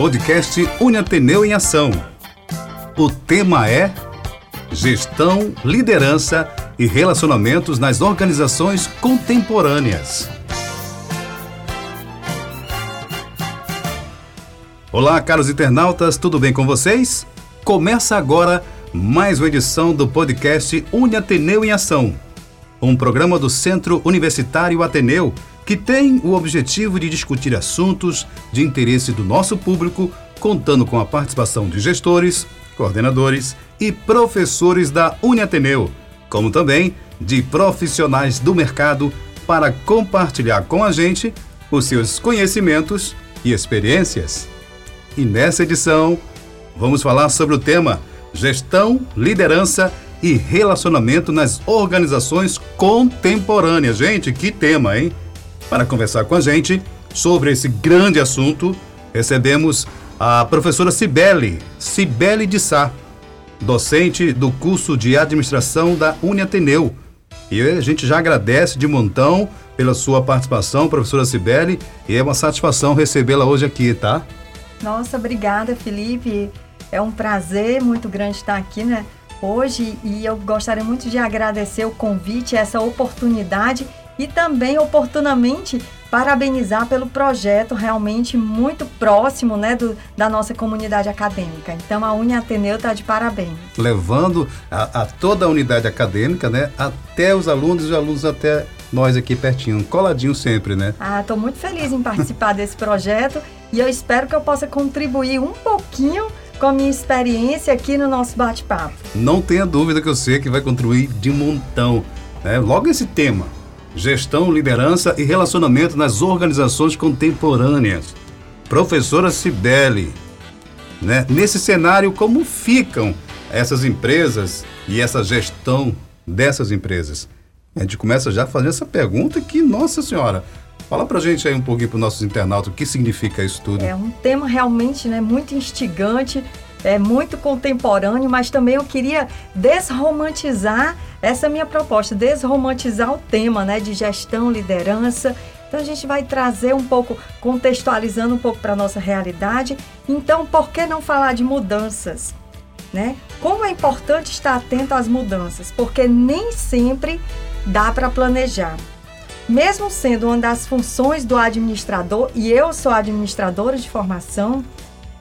podcast Uniateneu em Ação. O tema é Gestão, Liderança e Relacionamentos nas Organizações Contemporâneas. Olá, caros internautas, tudo bem com vocês? Começa agora mais uma edição do podcast Uniateneu em Ação, um programa do Centro Universitário Ateneu que tem o objetivo de discutir assuntos de interesse do nosso público, contando com a participação de gestores, coordenadores e professores da Uniateneu, como também de profissionais do mercado para compartilhar com a gente os seus conhecimentos e experiências. E nessa edição, vamos falar sobre o tema Gestão, Liderança e Relacionamento nas Organizações Contemporâneas. Gente, que tema, hein? Para conversar com a gente sobre esse grande assunto, recebemos a professora Cibele, Cibele de Sá, docente do curso de administração da Uniateneu. E a gente já agradece de montão pela sua participação, professora Cibele, e é uma satisfação recebê-la hoje aqui, tá? Nossa, obrigada, Felipe. É um prazer muito grande estar aqui, né? Hoje, e eu gostaria muito de agradecer o convite, essa oportunidade e também oportunamente parabenizar pelo projeto realmente muito próximo né, do, da nossa comunidade acadêmica. Então a Uni Ateneu está de parabéns. Levando a, a, toda a unidade acadêmica, né, até os alunos e os alunos até nós aqui pertinho, coladinho sempre, né? Ah, estou muito feliz em participar desse projeto e eu espero que eu possa contribuir um pouquinho com a minha experiência aqui no nosso bate-papo. Não tenha dúvida que eu sei que vai contribuir de montão. Né? Logo esse tema, Gestão, Liderança e Relacionamento nas Organizações Contemporâneas. Professora Cibele, né? nesse cenário, como ficam essas empresas e essa gestão dessas empresas? A gente começa já fazer essa pergunta que, nossa senhora, fala pra gente aí um pouquinho para os nossos internautas o que significa isso tudo. É um tema realmente né, muito instigante, é muito contemporâneo, mas também eu queria desromantizar essa minha proposta, desromantizar o tema né, de gestão, liderança. Então a gente vai trazer um pouco, contextualizando um pouco para a nossa realidade. Então, por que não falar de mudanças? Né? Como é importante estar atento às mudanças, porque nem sempre dá para planejar. Mesmo sendo uma das funções do administrador, e eu sou administradora de formação,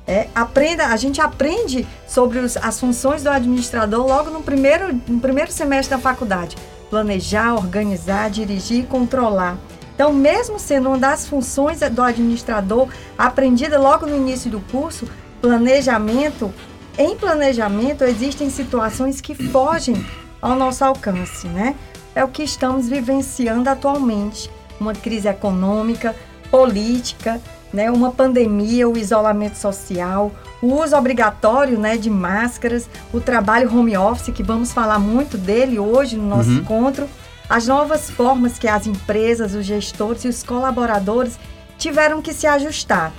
é, aprenda, a gente aprende sobre os, as funções do administrador logo no primeiro, no primeiro semestre da faculdade. Planejar, organizar, dirigir e controlar. Então, mesmo sendo uma das funções do administrador aprendida logo no início do curso, planejamento, em planejamento existem situações que fogem ao nosso alcance, né? É o que estamos vivenciando atualmente. Uma crise econômica, política, né, uma pandemia, o isolamento social, o uso obrigatório né, de máscaras, o trabalho home office, que vamos falar muito dele hoje no nosso uhum. encontro, as novas formas que as empresas, os gestores e os colaboradores tiveram que se ajustar,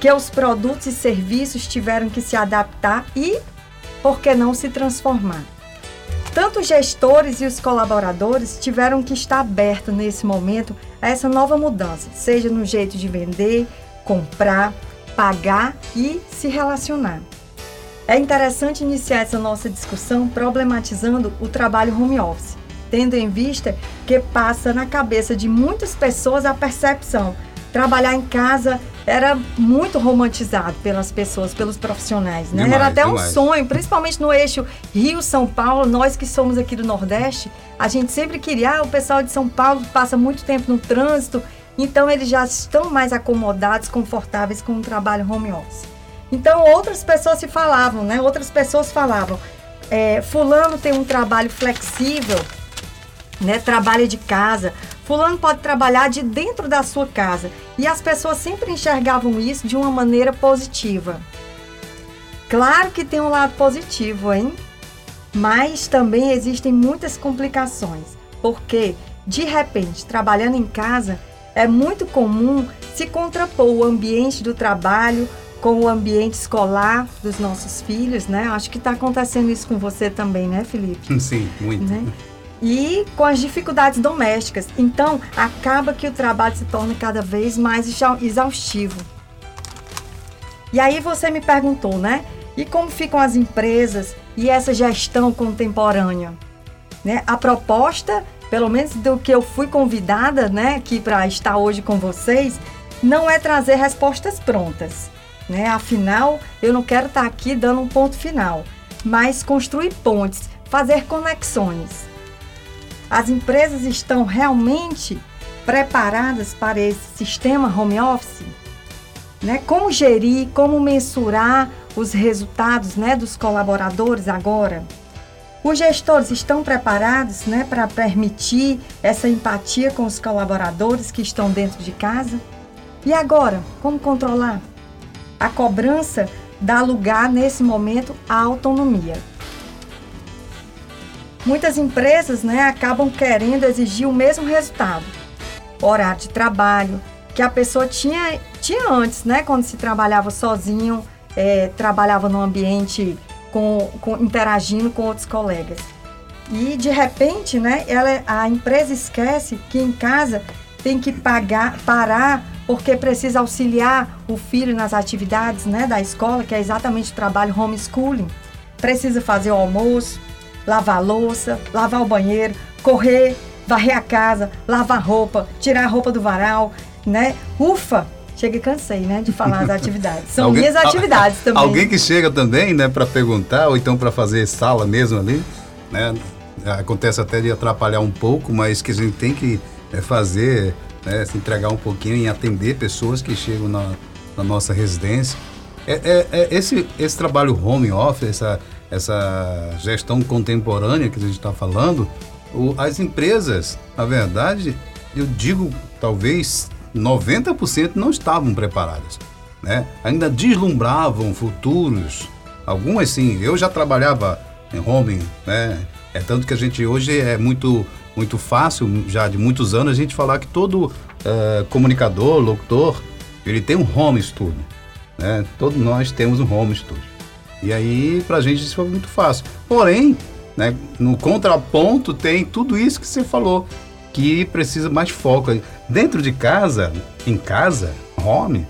que os produtos e serviços tiveram que se adaptar e, por que não, se transformar. Tanto os gestores e os colaboradores tiveram que estar abertos nesse momento a essa nova mudança, seja no jeito de vender, comprar, pagar e se relacionar. É interessante iniciar essa nossa discussão problematizando o trabalho home office, tendo em vista que passa na cabeça de muitas pessoas a percepção trabalhar em casa era muito romantizado pelas pessoas, pelos profissionais, né? Demais, era até demais. um sonho, principalmente no eixo Rio-São Paulo, nós que somos aqui do Nordeste, a gente sempre queria, ah, o pessoal de São Paulo passa muito tempo no trânsito, então, eles já estão mais acomodados, confortáveis com o trabalho home office. Então, outras pessoas se falavam, né? Outras pessoas falavam, é, fulano tem um trabalho flexível, né? Trabalha de casa. Fulano pode trabalhar de dentro da sua casa. E as pessoas sempre enxergavam isso de uma maneira positiva. Claro que tem um lado positivo, hein? Mas também existem muitas complicações. Porque, de repente, trabalhando em casa, é muito comum se contrapor o ambiente do trabalho com o ambiente escolar dos nossos filhos, né? Acho que está acontecendo isso com você também, né, Felipe? Sim, muito. Né? E com as dificuldades domésticas. Então, acaba que o trabalho se torna cada vez mais exaustivo. E aí você me perguntou, né? E como ficam as empresas e essa gestão contemporânea? Né? A proposta, pelo menos do que eu fui convidada, né, aqui para estar hoje com vocês, não é trazer respostas prontas. Né? Afinal, eu não quero estar aqui dando um ponto final, mas construir pontes, fazer conexões. As empresas estão realmente preparadas para esse sistema home office? Né? Como gerir, como mensurar os resultados né, dos colaboradores agora? Os gestores estão preparados né, para permitir essa empatia com os colaboradores que estão dentro de casa? E agora, como controlar? A cobrança dá lugar, nesse momento, à autonomia. Muitas empresas né, acabam querendo exigir o mesmo resultado, horário de trabalho, que a pessoa tinha, tinha antes, né, quando se trabalhava sozinho, é, trabalhava no ambiente com, com, interagindo com outros colegas. E de repente, né, ela, a empresa esquece que em casa tem que pagar, parar porque precisa auxiliar o filho nas atividades né, da escola, que é exatamente o trabalho homeschooling. Precisa fazer o almoço, lavar louça, lavar o banheiro, correr, varrer a casa, lavar roupa, tirar a roupa do varal, né? Ufa! Chega cansei, né, de falar das atividades. São alguém, minhas atividades também. Alguém que chega também, né, para perguntar ou então para fazer sala mesmo ali, né? Acontece até de atrapalhar um pouco, mas que a gente tem que é, fazer né, se entregar um pouquinho em atender pessoas que chegam na, na nossa residência. É, é, é, esse, esse trabalho home office, essa, essa gestão contemporânea que a gente está falando, o, as empresas, na verdade, eu digo talvez 90% não estavam preparadas. Né? Ainda deslumbravam futuros. Algumas sim, eu já trabalhava em home, né? É tanto que a gente hoje é muito muito fácil, já de muitos anos, a gente falar que todo uh, comunicador, locutor, ele tem um home studio. Né? Todos nós temos um home studio. E aí, para a gente, isso foi muito fácil. Porém, né, no contraponto, tem tudo isso que você falou, que precisa mais foco. Dentro de casa, em casa, home,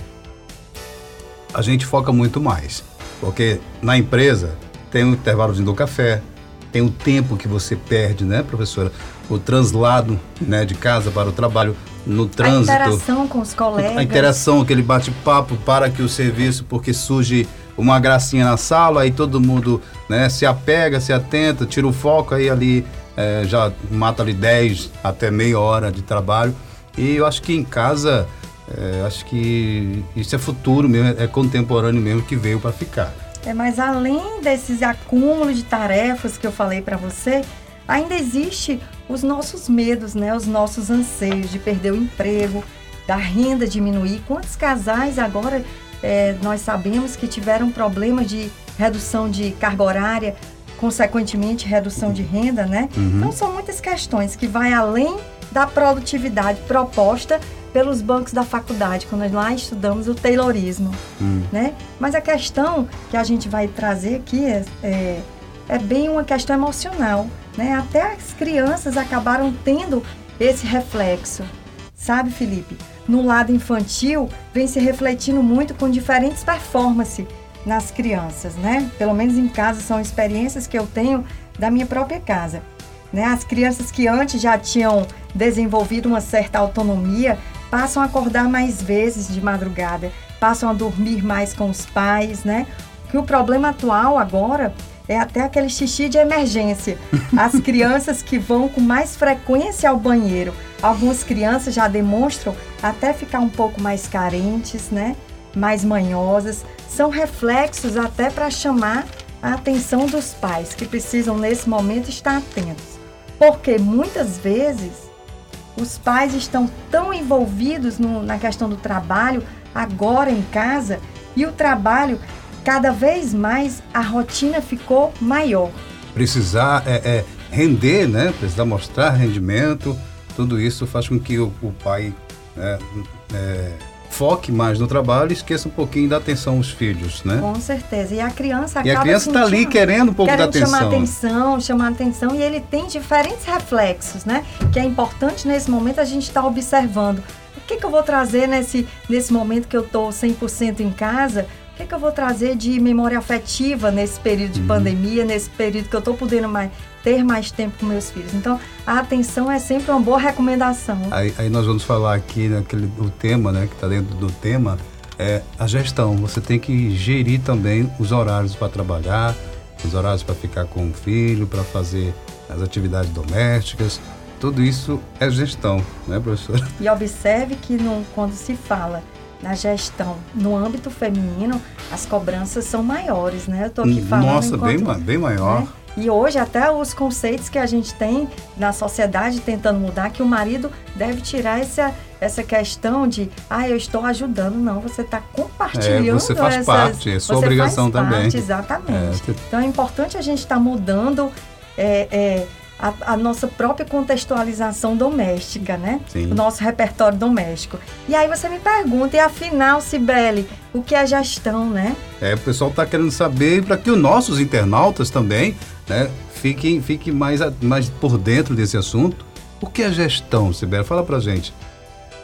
a gente foca muito mais. Porque na empresa tem o intervalo do café, tem o tempo que você perde, né, professora? O translado né, de casa para o trabalho, no trânsito. A interação com os colegas. A interação, aquele bate-papo para que o serviço, porque surge uma gracinha na sala, aí todo mundo né, se apega, se atenta, tira o foco, aí ali é, já mata ali 10 até meia hora de trabalho. E eu acho que em casa, é, acho que isso é futuro mesmo, é contemporâneo mesmo que veio para ficar. É, mas além desses acúmulos de tarefas que eu falei para você, ainda existe os nossos medos, né? Os nossos anseios de perder o emprego, da renda diminuir. Quantos casais agora é, nós sabemos que tiveram problema de redução de carga horária, consequentemente redução de renda, né? Uhum. Então são muitas questões que vai além da produtividade proposta pelos bancos da faculdade, quando nós lá estudamos o Taylorismo, hum. né? Mas a questão que a gente vai trazer aqui é, é, é, bem uma questão emocional, né? Até as crianças acabaram tendo esse reflexo, sabe, Felipe? No lado infantil, vem se refletindo muito com diferentes performances nas crianças, né? Pelo menos em casa são experiências que eu tenho da minha própria casa. Né? As crianças que antes já tinham desenvolvido uma certa autonomia passam a acordar mais vezes de madrugada, passam a dormir mais com os pais, né? Que o problema atual agora é até aquele xixi de emergência. As crianças que vão com mais frequência ao banheiro. Algumas crianças já demonstram até ficar um pouco mais carentes, né? Mais manhosas. São reflexos até para chamar a atenção dos pais que precisam nesse momento estar atentos. Porque muitas vezes os pais estão tão envolvidos no, na questão do trabalho, agora em casa, e o trabalho, cada vez mais, a rotina ficou maior. Precisar é, é render, né? Precisar mostrar rendimento, tudo isso faz com que o, o pai é, é foque mais no trabalho e esqueça um pouquinho da atenção aos filhos, né? Com certeza. E a criança acaba E a criança está ali querendo um pouco da atenção. chamar atenção, chamar atenção e ele tem diferentes reflexos, né? Que é importante nesse momento a gente estar tá observando. O que, que eu vou trazer nesse, nesse momento que eu estou 100% em casa? O que, que eu vou trazer de memória afetiva nesse período de uhum. pandemia, nesse período que eu estou podendo mais, ter mais tempo com meus filhos. Então, a atenção é sempre uma boa recomendação. Aí, aí nós vamos falar aqui naquele o tema, né, que está dentro do tema, é a gestão. Você tem que gerir também os horários para trabalhar, os horários para ficar com o filho, para fazer as atividades domésticas. Tudo isso é gestão, né, professora? E observe que no, quando se fala na gestão no âmbito feminino, as cobranças são maiores, né? Eu tô aqui falando Nossa, enquanto, bem, bem maior. Né? E hoje até os conceitos que a gente tem na sociedade tentando mudar, que o marido deve tirar essa, essa questão de, ah, eu estou ajudando. Não, você está compartilhando. É, você faz essas, parte, é sua obrigação também. Parte, exatamente. É, Então é importante a gente estar tá mudando é, é a, a, nossa própria contextualização doméstica, né? Sim. O nosso repertório doméstico. E aí você me pergunta, e afinal, Sibeli, o que é gestão, né? É, o pessoal está querendo saber para que os nossos internautas também, né, fiquem, fiquem mais, mais por dentro desse assunto. O que é gestão, Sibeli? Fala para gente.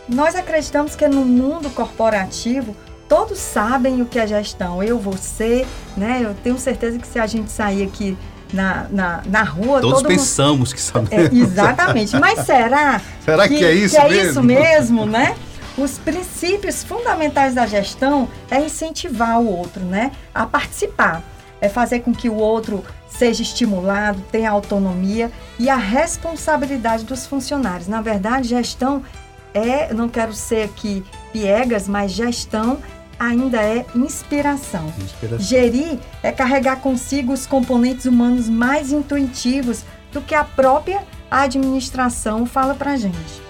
Nós acreditamos que no mundo corporativo todos sabem o que é gestão. Eu, você, né? Eu tenho certeza que se a gente sair aqui na, na, na rua. Todos pensamos mundo... que sabemos. É, exatamente. Mas será? será que, que é isso que é mesmo? isso mesmo, né? Os princípios fundamentais da gestão é incentivar o outro, né? A participar. É fazer com que o outro seja estimulado, tenha autonomia e a responsabilidade dos funcionários. Na verdade, gestão é, não quero ser aqui piegas, mas gestão ainda é inspiração. inspiração. Gerir é carregar consigo os componentes humanos mais intuitivos do que a própria administração fala para gente.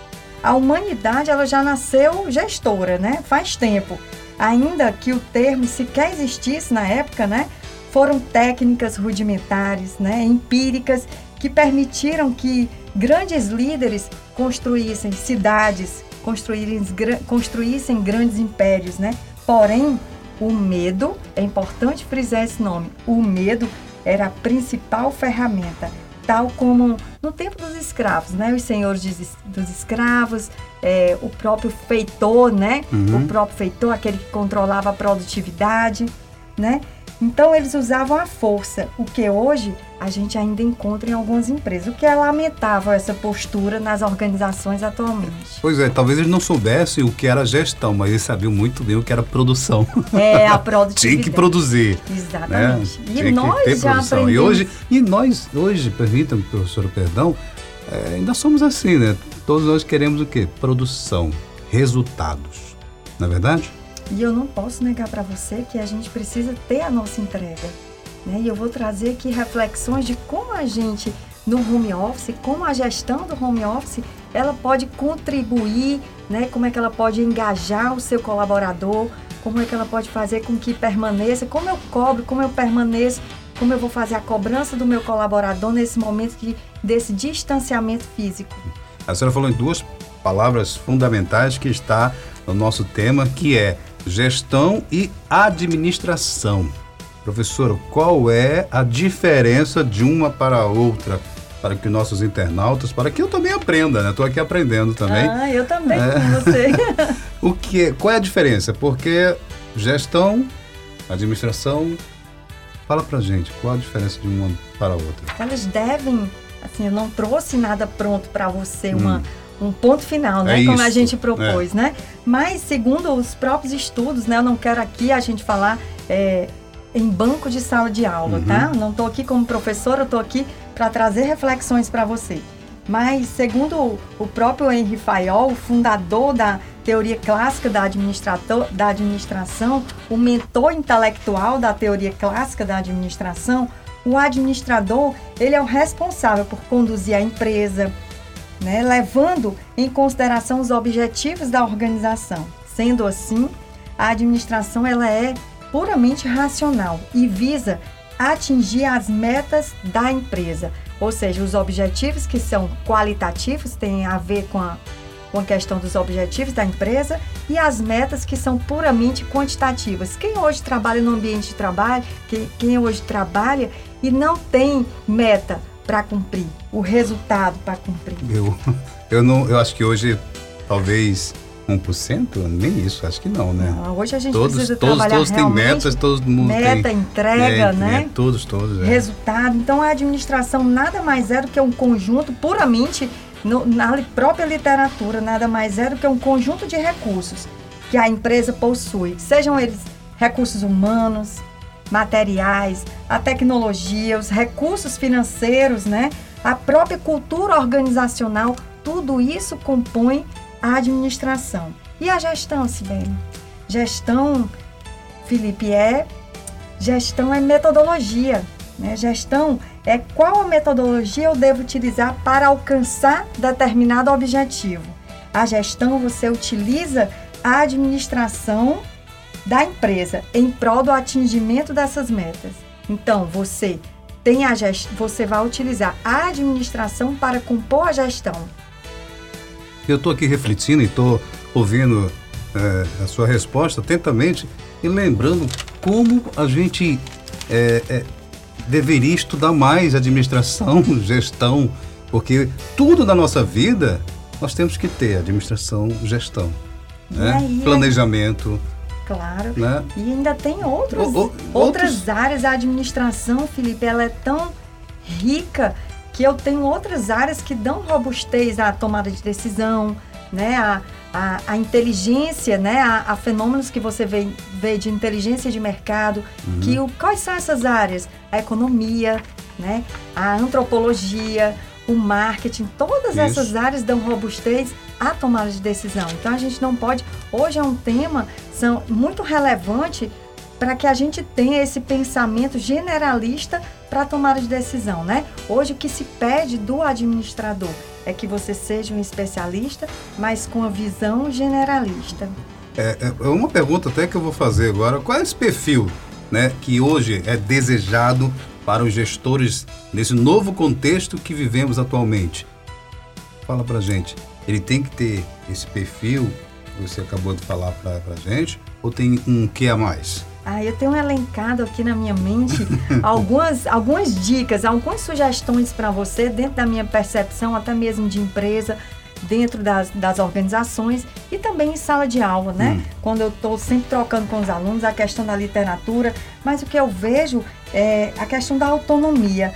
A humanidade ela já nasceu gestora, né? Faz tempo. Ainda que o termo sequer existisse na época, né? Foram técnicas rudimentares, né? Empíricas que permitiram que grandes líderes construíssem cidades, construíssem grandes impérios, né? Porém, o medo, é importante frisar esse nome, o medo era a principal ferramenta, tal como no tempo dos escravos, né? Os senhores dos escravos, é, o próprio feitor, né? Uhum. O próprio feitor, aquele que controlava a produtividade, né? Então eles usavam a força, o que hoje a gente ainda encontra em algumas empresas, o que é lamentável essa postura nas organizações atualmente. Pois é, talvez eles não soubessem o que era gestão, mas eles sabiam muito bem o que era produção. É, a produtividade. Tinha que produzir. Exatamente. Né? E Tinha nós já produção. Aprendemos... E hoje, e nós hoje, permita-me, professor, perdão, é, ainda somos assim, né? Todos nós queremos o quê? Produção, resultados. Não é verdade? E eu não posso negar para você que a gente precisa ter a nossa entrega. Né? E eu vou trazer aqui reflexões de como a gente, no home office, como a gestão do home office, ela pode contribuir, né? como é que ela pode engajar o seu colaborador, como é que ela pode fazer com que permaneça, como eu cobro, como eu permaneço, como eu vou fazer a cobrança do meu colaborador nesse momento de, desse distanciamento físico. A senhora falou em duas palavras fundamentais que está no nosso tema, que é gestão e administração. Professor, qual é a diferença de uma para a outra? Para que nossos internautas, para que eu também aprenda, né? Estou aqui aprendendo também. Ah, eu também é. com você. o que, qual é a diferença? Porque gestão, administração, fala pra gente, qual a diferença de uma para a outra? Elas devem, assim, eu não trouxe nada pronto para você, hum. uma um ponto final, né? É como a gente propôs, é. né? Mas segundo os próprios estudos, né? Eu não quero aqui a gente falar é, em banco de sala de aula, uhum. tá? Não estou aqui como professora, eu estou aqui para trazer reflexões para você. Mas segundo o próprio Henry Fayol, fundador da teoria clássica da, da administração, o mentor intelectual da teoria clássica da administração, o administrador, ele é o responsável por conduzir a empresa, né, levando em consideração os objetivos da organização. Sendo assim, a administração ela é puramente racional e visa atingir as metas da empresa, ou seja, os objetivos que são qualitativos têm a ver com a, com a questão dos objetivos da empresa e as metas que são puramente quantitativas. Quem hoje trabalha no ambiente de trabalho, quem, quem hoje trabalha e não tem meta para cumprir, o resultado para cumprir. Eu, eu não, eu acho que hoje talvez 1%? Nem isso, acho que não, né? Não, hoje a gente todos, precisa todos, trabalhar todos têm metas, todo mundo meta, tem. entrega, é, né? É, todos, todos. É. Resultado. Então a administração nada mais é do que um conjunto puramente no, na própria literatura, nada mais é do que um conjunto de recursos que a empresa possui, sejam eles recursos humanos, materiais, a tecnologia, os recursos financeiros, né? A própria cultura organizacional, tudo isso compõe a administração. E a gestão, Sibeli? Gestão, Felipe, é gestão é metodologia. Né? Gestão é qual a metodologia eu devo utilizar para alcançar determinado objetivo. A gestão você utiliza a administração da empresa em prol do atingimento dessas metas. Então, você tem a gest... você vai utilizar a administração para compor a gestão. Eu estou aqui refletindo e estou ouvindo é, a sua resposta atentamente e lembrando como a gente é, é, deveria estudar mais administração, gestão, porque tudo na nossa vida nós temos que ter administração, gestão, né? aí, planejamento. Claro. Né? E ainda tem outros, O- o- outras outros- áreas. A administração, Felipe, ela é tão rica que eu tenho outras áreas que dão robustez à tomada de decisão, né? A, a, a inteligência, né? A, a fenômenos que você vê, vê de inteligência de mercado. Que o, quais são essas áreas? A economia, né? A antropologia, o marketing, todas Isso. essas áreas dão robustez à tomada de decisão. Então a gente não pode. Hoje é um tema são, muito relevante para que a gente tenha esse pensamento generalista para a tomada de decisão, né? Hoje o que se pede do administrador é que você seja um especialista, mas com a visão generalista. É, é uma pergunta até que eu vou fazer agora. Qual é esse perfil né, que hoje é desejado para os gestores nesse novo contexto que vivemos atualmente? Fala pra gente. Ele tem que ter esse perfil que você acabou de falar pra, pra gente ou tem um que a mais? Ah, eu tenho elencado aqui na minha mente algumas, algumas dicas, algumas sugestões para você dentro da minha percepção, até mesmo de empresa, dentro das, das organizações e também em sala de aula, né? Quando eu estou sempre trocando com os alunos a questão da literatura, mas o que eu vejo é a questão da autonomia.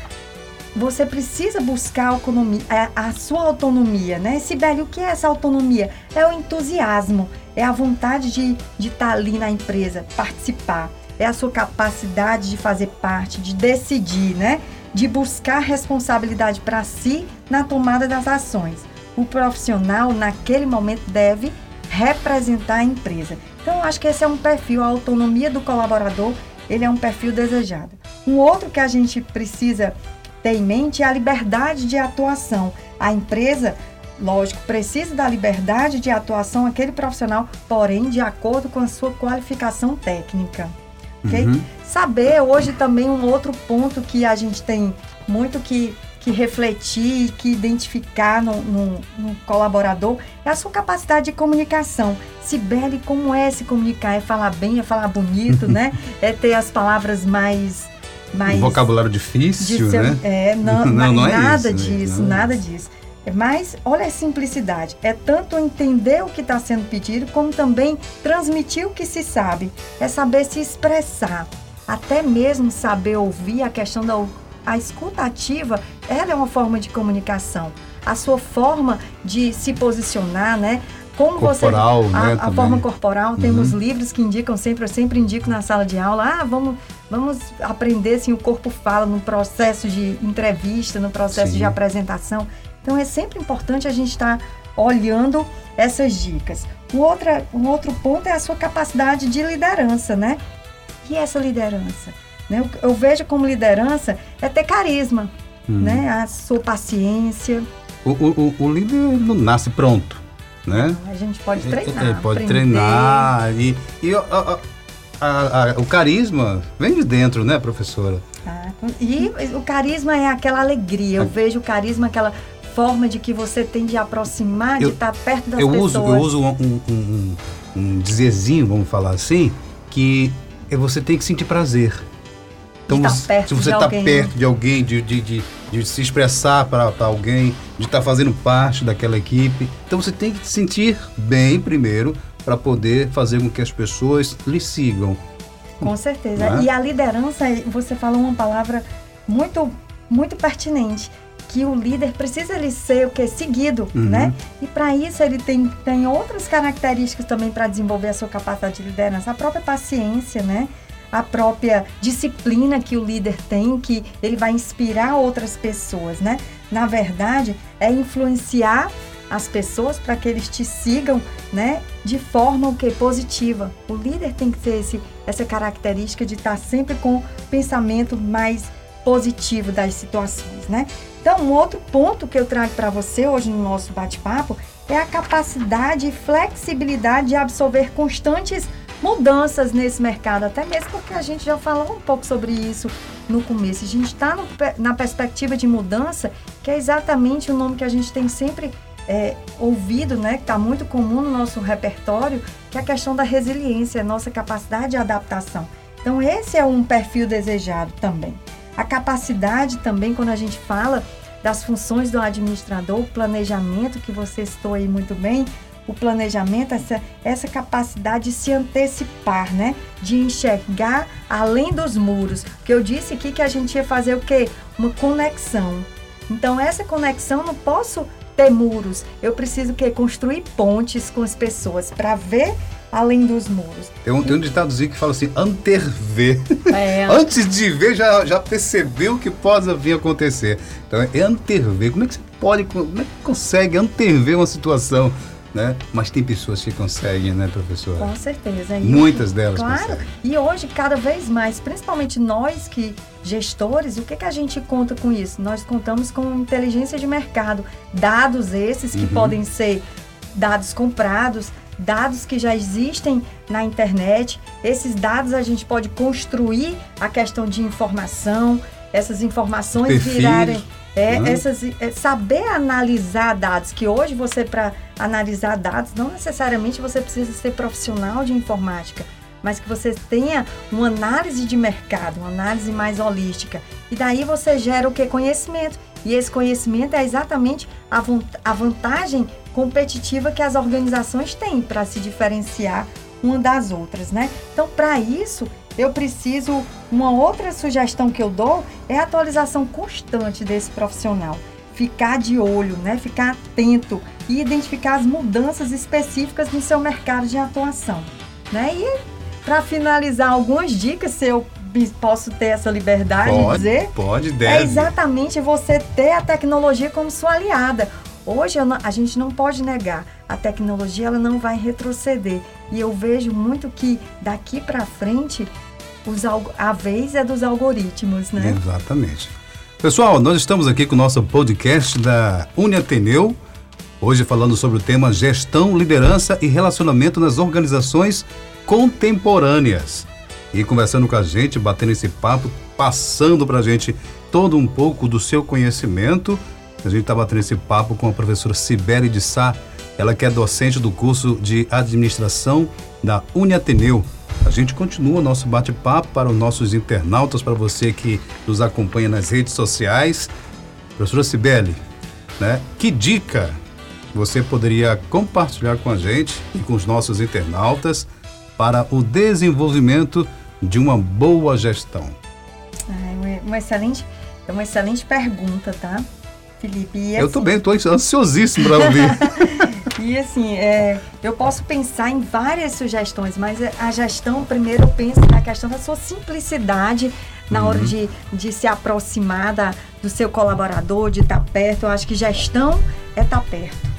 Você precisa buscar a, autonomia, a, a sua autonomia, né? Sibeli, o que é essa autonomia? É o entusiasmo, é a vontade de estar ali na empresa, participar. É a sua capacidade de fazer parte, de decidir, né? De buscar responsabilidade para si na tomada das ações. O profissional, naquele momento, deve representar a empresa. Então, eu acho que esse é um perfil, a autonomia do colaborador, ele é um perfil desejado. Um outro que a gente precisa ter em mente é a liberdade de atuação. A empresa, lógico, precisa da liberdade de atuação aquele profissional, porém de acordo com a sua qualificação técnica. ok? Uhum. Saber hoje também um outro ponto que a gente tem muito que, que refletir, que identificar no, no, no colaborador é a sua capacidade de comunicação. Sibeli, como é se comunicar? É falar bem, é falar bonito, né? É ter as palavras mais. Mais Um vocabulário difícil, né? É, não, Não, não é nada isso, né? disso, Não é nada isso. disso. É Mas olha a simplicidade. É tanto entender o que está sendo pedido, como também transmitir o que se sabe. É saber se expressar. Até mesmo saber ouvir a questão da a escuta ativa, ela é uma forma de comunicação. A sua forma de se posicionar, né? Como Corporal, você, né, a, a também. forma corporal, temos Uhum. livros que indicam sempre, eu sempre indico na sala de aula, ah, vamos, vamos aprender assim, o corpo fala no processo de entrevista, no processo Sim. de apresentação. Então é sempre importante a gente estar olhando essas dicas. Um, outra, um outro ponto é a sua capacidade de liderança, né? E essa liderança? Né? Eu, eu vejo como liderança é ter carisma, Hum. né? A sua paciência. O, o, o- o líder não nasce pronto, né? A gente pode É, treinar. é, pode aprender. treinar e, e a- a- a- a- o carisma vem de dentro, né, professora? Tá? E o carisma é aquela alegria. Eu vejo o carisma aquela forma de que você tem de aproximar, Eu- de estar perto das eu pessoas. uso, eu uso um, um, um, um dizerzinho, vamos falar assim, que é você tem que sentir prazer. Então, tá se você está perto de alguém, de, de, de, de se expressar para alguém, de estar tá fazendo parte daquela equipe, então você tem que se sentir bem primeiro para poder fazer com que as pessoas lhe sigam. Com certeza. É? E a liderança, você falou uma palavra muito, muito pertinente que o líder precisa ele ser o que seguido, uhum. né? E para isso ele tem, tem outras características também para desenvolver a sua capacidade de liderança, a própria paciência, né? A própria disciplina que o líder tem, que ele vai inspirar outras pessoas, né? Na verdade, é influenciar as pessoas para que eles te sigam, né, de forma o que positiva. O líder tem que ter esse, essa característica de estar sempre com pensamento mais positivo das situações, né? Então, um outro ponto que eu trago para você hoje no nosso bate-papo é a capacidade e flexibilidade de absorver constantes mudanças nesse mercado, até mesmo porque a gente já falou um pouco sobre isso no começo. A gente está na perspectiva de mudança, que é exatamente o nome que a gente tem sempre é, ouvido, né, que está muito comum no nosso repertório, que é a questão da resiliência, nossa capacidade de adaptação. Então, esse é um perfil desejado também. A capacidade também, quando a gente fala das funções do administrador, o planejamento que você citou aí muito bem, o planejamento, essa, essa capacidade de se antecipar, né? De enxergar além dos muros. Que eu disse aqui que a gente ia fazer o quê? Uma conexão. Então, essa conexão não posso ter muros. Eu preciso que construir pontes com as pessoas para ver além dos muros. Tem um, tem um ditadozinho que fala assim, anterver. É. Antes de ver, já, já percebeu que pode vir acontecer. Então, é anterver. Como é que você pode, como é que consegue anterver uma situação? Né? Mas tem pessoas que conseguem, né, professora? Com certeza. E Muitas delas claro, conseguem. E hoje, cada vez mais, principalmente nós que gestores, o que, que a gente conta com isso? Nós contamos com inteligência de mercado, dados esses que uhum. podem ser dados comprados, dados que já existem na internet. Esses dados a gente pode construir a questão de informação, essas informações virarem. É, né? essas, é, saber analisar dados, que hoje você, para analisar dados, não necessariamente você precisa ser profissional de informática, mas que você tenha uma análise de mercado, uma análise mais holística. E daí você gera o que? Conhecimento. E esse conhecimento é exatamente a, a vantagem competitiva que as organizações têm para se diferenciar uma das outras, né? Então, para isso, eu preciso uma outra sugestão que eu dou é a atualização constante desse profissional. Ficar de olho, né? Ficar atento e identificar as mudanças específicas no seu mercado de atuação, né? E para finalizar algumas dicas, se eu posso ter essa liberdade pode, de dizer, pode, deve. é exatamente você ter a tecnologia como sua aliada. Hoje a gente não pode negar, a tecnologia ela não vai retroceder. E eu vejo muito que daqui para frente os, a vez é dos algoritmos, né? Exatamente. Pessoal, nós estamos aqui com o nosso podcast da Uniateneu, hoje falando sobre o tema gestão, liderança e relacionamento nas organizações contemporâneas. E conversando com a gente, batendo esse papo, passando para a gente todo um pouco do seu conhecimento a gente está batendo esse papo com a professora Sibeli de Sá, ela que é docente do curso de administração da Uniateneu. A gente continua o nosso bate-papo para os nossos internautas, para você que nos acompanha nas redes sociais. Professora Sibeli, né, que dica você poderia compartilhar com a gente e com os nossos internautas para o desenvolvimento de uma boa gestão? É uma excelente, é uma excelente pergunta, tá? Felipe. E, eu assim, também estou ansiosíssimo para ouvir. e assim, é, eu posso pensar em várias sugestões, mas a gestão, primeiro, eu penso na questão da sua simplicidade na uhum. hora de, de se aproximar da, do seu colaborador, de estar perto. Eu acho que gestão é estar perto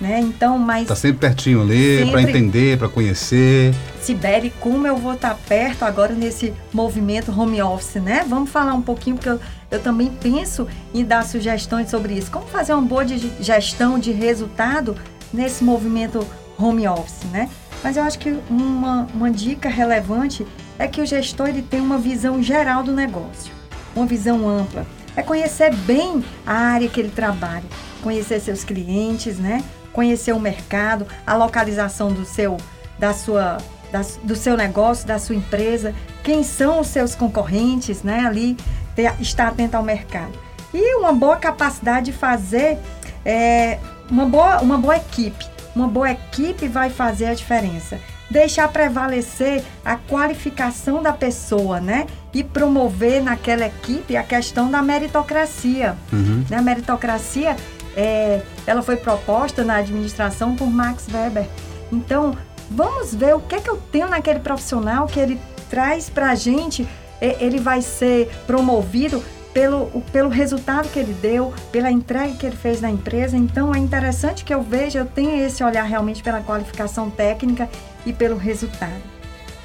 né? Então, mas tá sempre pertinho ali para entender, para conhecer. Sibeli, como eu vou estar tá perto agora nesse movimento home office, né? Vamos falar um pouquinho porque eu, eu também penso em dar sugestões sobre isso. Como fazer uma boa de gestão de resultado nesse movimento home office, né? Mas eu acho que uma, uma dica relevante é que o gestor ele tem uma visão geral do negócio, uma visão ampla. É conhecer bem a área que ele trabalha, conhecer seus clientes, né? conhecer o mercado, a localização do seu da sua da, do seu negócio, da sua empresa, quem são os seus concorrentes, né? Ali, ter, estar atento ao mercado. E uma boa capacidade de fazer é, uma, boa, uma boa equipe. Uma boa equipe vai fazer a diferença. Deixar prevalecer a qualificação da pessoa, né? E promover naquela equipe a questão da meritocracia. Uhum. Né? A meritocracia, é, ela foi proposta na administração por Max Weber. Então, vamos ver o que, é que eu tenho naquele profissional que ele traz para a gente. Ele vai ser promovido pelo, pelo resultado que ele deu, pela entrega que ele fez na empresa. Então é interessante que eu veja, eu tenha esse olhar realmente pela qualificação técnica e pelo resultado.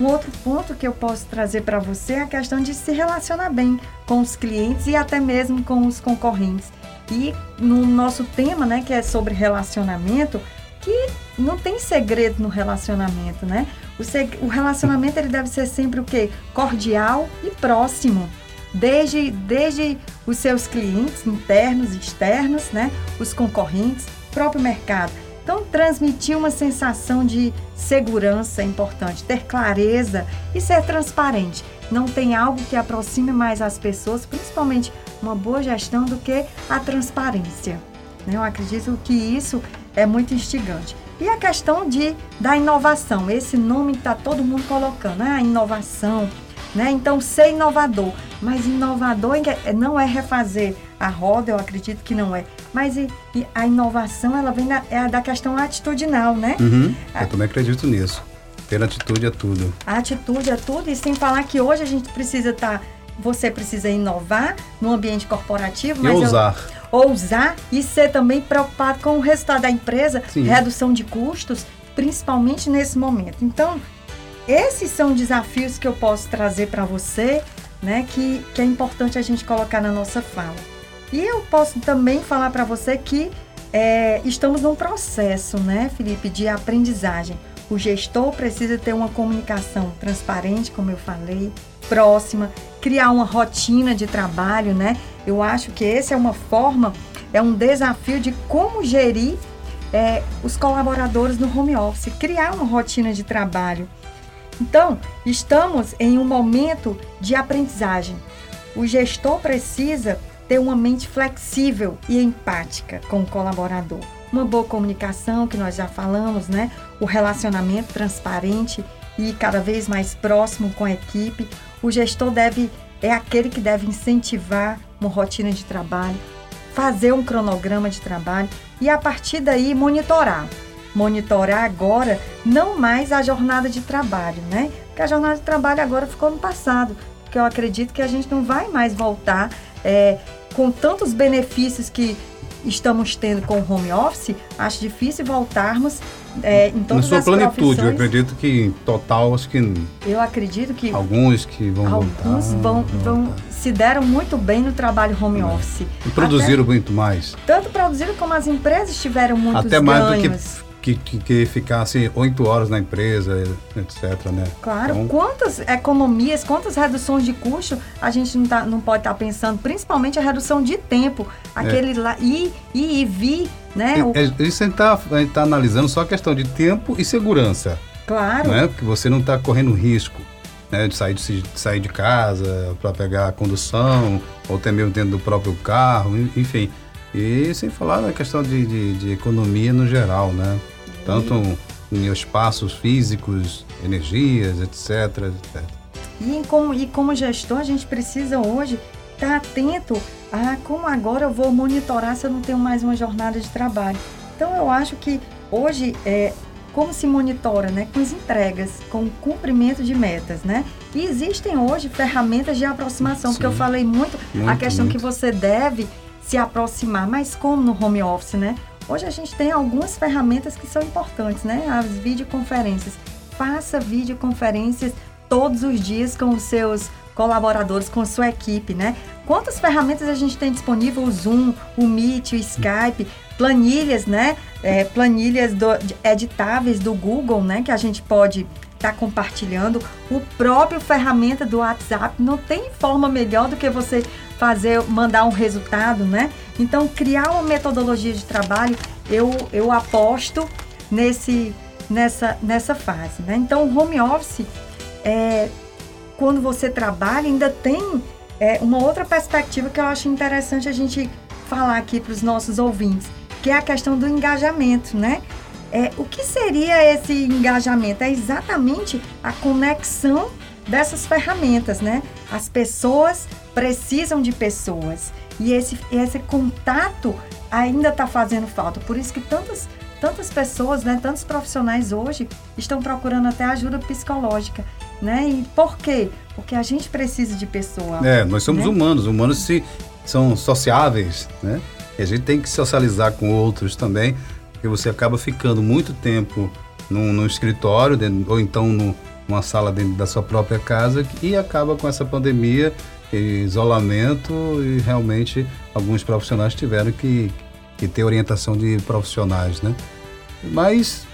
Um outro ponto que eu posso trazer para você é a questão de se relacionar bem com os clientes e até mesmo com os concorrentes. E no nosso tema, né, que é sobre relacionamento, que não tem segredo no relacionamento, né? O, seg o relacionamento ele deve ser sempre o quê? Cordial e próximo desde, desde os seus clientes internos e externos, né? os concorrentes, próprio mercado. Então, transmitir uma sensação de segurança é importante, ter clareza e ser transparente. Não tem algo que aproxime mais as pessoas, principalmente uma boa gestão, do que a transparência. Né? Eu acredito que isso é muito instigante. E a questão de, da inovação, esse nome que está todo mundo colocando, né? a inovação, né? Então, ser inovador. Mas inovador não é refazer a roda, eu acredito que não é. Mas e, e a inovação, ela vem da, é da questão atitudinal, né? Uhum, eu também acredito nisso. Ter atitude é tudo. A atitude é tudo. E sem falar que hoje a gente precisa estar... Tá, você precisa inovar no ambiente corporativo. Mas e ousar. Eu, ousar e ser também preocupado com o resultado da empresa, Sim. redução de custos, principalmente nesse momento. Então, esses são desafios que eu posso trazer para você, né, que, que é importante a gente colocar na nossa fala. E eu posso também falar para você que é, estamos num processo, né, Felipe, de aprendizagem. O gestor precisa ter uma comunicação transparente, como eu falei, próxima, criar uma rotina de trabalho, né? Eu acho que essa é uma forma, é um desafio de como gerir é, os colaboradores no home office, criar uma rotina de trabalho. Então, estamos em um momento de aprendizagem. O gestor precisa ter uma mente flexível e empática com o colaborador. Uma boa comunicação, que nós já falamos, né? O relacionamento transparente e cada vez mais próximo com a equipe. O gestor deve é aquele que deve incentivar uma rotina de trabalho, fazer um cronograma de trabalho e a partir daí monitorar monitorar agora não mais a jornada de trabalho, né? Porque a jornada de trabalho agora ficou no passado, porque eu acredito que a gente não vai mais voltar é, com tantos benefícios que estamos tendo com o home office, acho difícil voltarmos é, em todas Na sua plenitude, eu acredito que em total, acho que... Eu acredito que... Alguns que vão Alguns voltar, vão, vão, se deram muito bem no trabalho home é. office. E produziram Até, muito mais. Tanto produziram como as empresas tiveram muitos Até mais ganhos. do que que, que, que ficasse oito horas na empresa, etc. Né? Claro, então, quantas economias, quantas reduções de custo a gente não, tá, não pode estar tá pensando, principalmente a redução de tempo, aquele é. lá, ir, ir e vir, né? O... É, isso a gente está tá analisando só a questão de tempo e segurança. Claro. Né? Porque você não está correndo risco. Né, de, sair de, de sair de casa para pegar a condução, ou até mesmo dentro do próprio carro, enfim. E sem falar na questão de, de, de economia no geral, né? Tanto em espaços físicos, energias, etc. etc. E como, e como gestor, a gente precisa hoje estar atento a como agora eu vou monitorar se eu não tenho mais uma jornada de trabalho. Então eu acho que hoje é como se monitora, né, com as entregas, com o cumprimento de metas, né? E existem hoje ferramentas de aproximação, Sim. porque eu falei muito, muito a questão muito. que você deve se aproximar, mas como no home office, né? Hoje a gente tem algumas ferramentas que são importantes, né? As videoconferências. Faça videoconferências todos os dias com os seus colaboradores, com sua equipe, né? Quantas ferramentas a gente tem disponível? O Zoom, o Meet, o Skype, planilhas, né? É, planilhas do, editáveis do Google, né? Que a gente pode estar tá compartilhando. O próprio ferramenta do WhatsApp não tem forma melhor do que você fazer, mandar um resultado, né? Então, criar uma metodologia de trabalho, eu, eu aposto nesse, nessa, nessa fase. Né? Então, o home office, é, quando você trabalha, ainda tem é, uma outra perspectiva que eu acho interessante a gente falar aqui para os nossos ouvintes, que é a questão do engajamento, né? É, o que seria esse engajamento? É exatamente a conexão dessas ferramentas, né? As pessoas precisam de pessoas e esse, esse contato ainda está fazendo falta. Por isso que tantas, tantas pessoas, né, tantos profissionais hoje estão procurando até ajuda psicológica. Né? E por quê? Porque a gente precisa de pessoa. É, nós somos né? humanos, humanos se, são sociáveis, né? E a gente tem que socializar com outros também, porque você acaba ficando muito tempo num, num escritório, ou então no, numa sala dentro da sua própria casa, e acaba com essa pandemia, isolamento, e realmente alguns profissionais tiveram que, que ter orientação de profissionais, né? Mas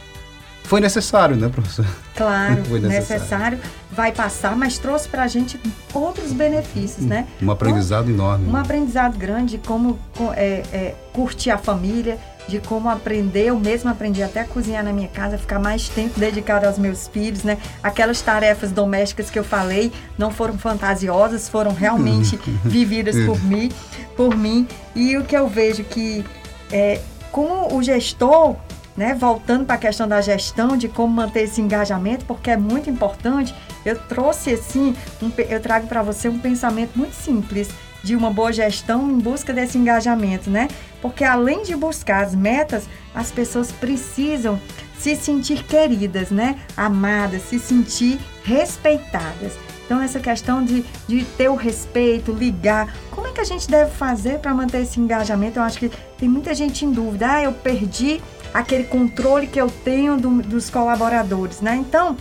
foi necessário, né, professor? Claro, necessário. necessário. Vai passar, mas trouxe para a gente outros benefícios, né? Um aprendizado um, enorme. Um aprendizado grande de como é, é, curtir a família, de como aprender. Eu mesma aprendi até a cozinhar na minha casa, ficar mais tempo dedicado aos meus filhos, né? Aquelas tarefas domésticas que eu falei não foram fantasiosas, foram realmente vividas por mim, por mim. E o que eu vejo que é, com o gestor né, voltando para a questão da gestão, de como manter esse engajamento, porque é muito importante, eu trouxe assim, um, eu trago para você um pensamento muito simples de uma boa gestão em busca desse engajamento, né? Porque além de buscar as metas, as pessoas precisam se sentir queridas, né? Amadas, se sentir respeitadas. Então, essa questão de, de ter o respeito, ligar, como é que a gente deve fazer para manter esse engajamento? Eu acho que tem muita gente em dúvida. Ah, eu perdi aquele controle que eu tenho do, dos colaboradores, né? Então,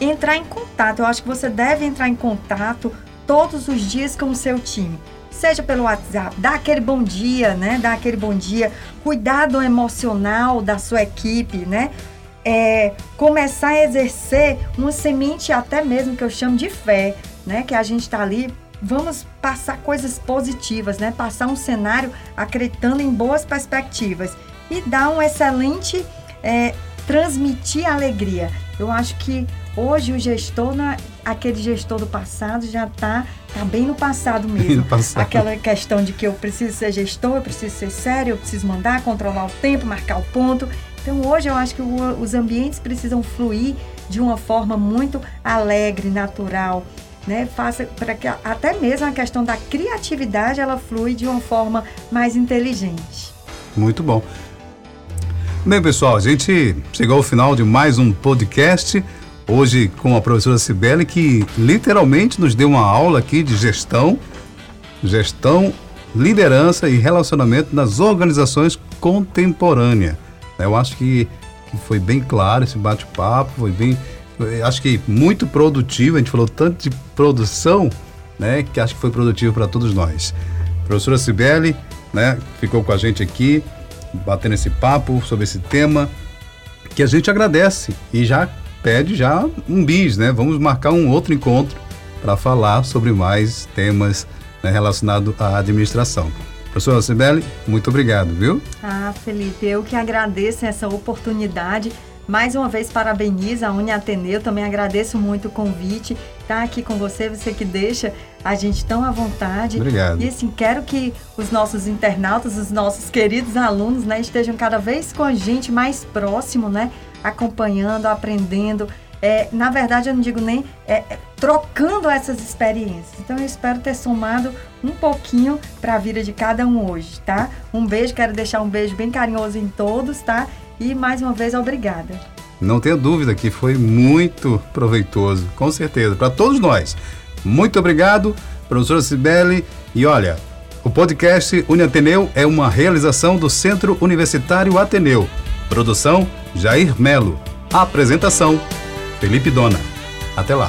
entrar em contato. Eu acho que você deve entrar em contato todos os dias com o seu time. Seja pelo WhatsApp, dá aquele bom dia, né? Dá aquele bom dia. Cuidado emocional da sua equipe, né? É, começar a exercer uma semente até mesmo que eu chamo de fé, né? Que a gente está ali vamos passar coisas positivas, né? Passar um cenário acreditando em boas perspectivas e dar um excelente é, transmitir alegria. Eu acho que hoje o gestor, na, aquele gestor do passado já está tá bem no passado mesmo. Passado. Aquela questão de que eu preciso ser gestor, eu preciso ser sério, eu preciso mandar, controlar o tempo, marcar o ponto. Então hoje eu acho que o, os ambientes precisam fluir de uma forma muito alegre, natural, né? Faça para que até mesmo a questão da criatividade ela flui de uma forma mais inteligente. Muito bom. Bem, pessoal, a gente chegou ao final de mais um podcast. Hoje com a professora Cibele, que literalmente nos deu uma aula aqui de gestão, gestão, liderança e relacionamento nas organizações contemporâneas. Eu acho que, foi bem claro esse bate-papo, foi bem, acho que muito produtivo. A gente falou tanto de produção, né, que acho que foi produtivo para todos nós. Professora Cibele, né, ficou com a gente aqui batendo esse papo sobre esse tema, que a gente agradece e já pede já um bis, né? Vamos marcar um outro encontro para falar sobre mais temas né, relacionados à administração. Professora Sibeli, muito obrigado, viu? Ah, Felipe, eu que agradeço essa oportunidade mais uma vez, parabenizo a Uni Ateneu, também agradeço muito o convite, estar tá aqui com você, você que deixa a gente tão à vontade. Obrigado. E assim, quero que os nossos internautas, os nossos queridos alunos, né, estejam cada vez com a gente mais próximo, né, acompanhando, aprendendo. É, na verdade, eu não digo nem é, é, trocando essas experiências. Então, eu espero ter somado um pouquinho para a vida de cada um hoje, tá? Um beijo, quero deixar um beijo bem carinhoso em todos, tá? E mais uma vez, obrigada. Não tenha dúvida que foi muito proveitoso, com certeza, para todos nós. Muito obrigado, professora Cibele. E olha, o podcast Uniateneu é uma realização do Centro Universitário Ateneu. Produção Jair Melo. Apresentação Felipe Dona. Até lá.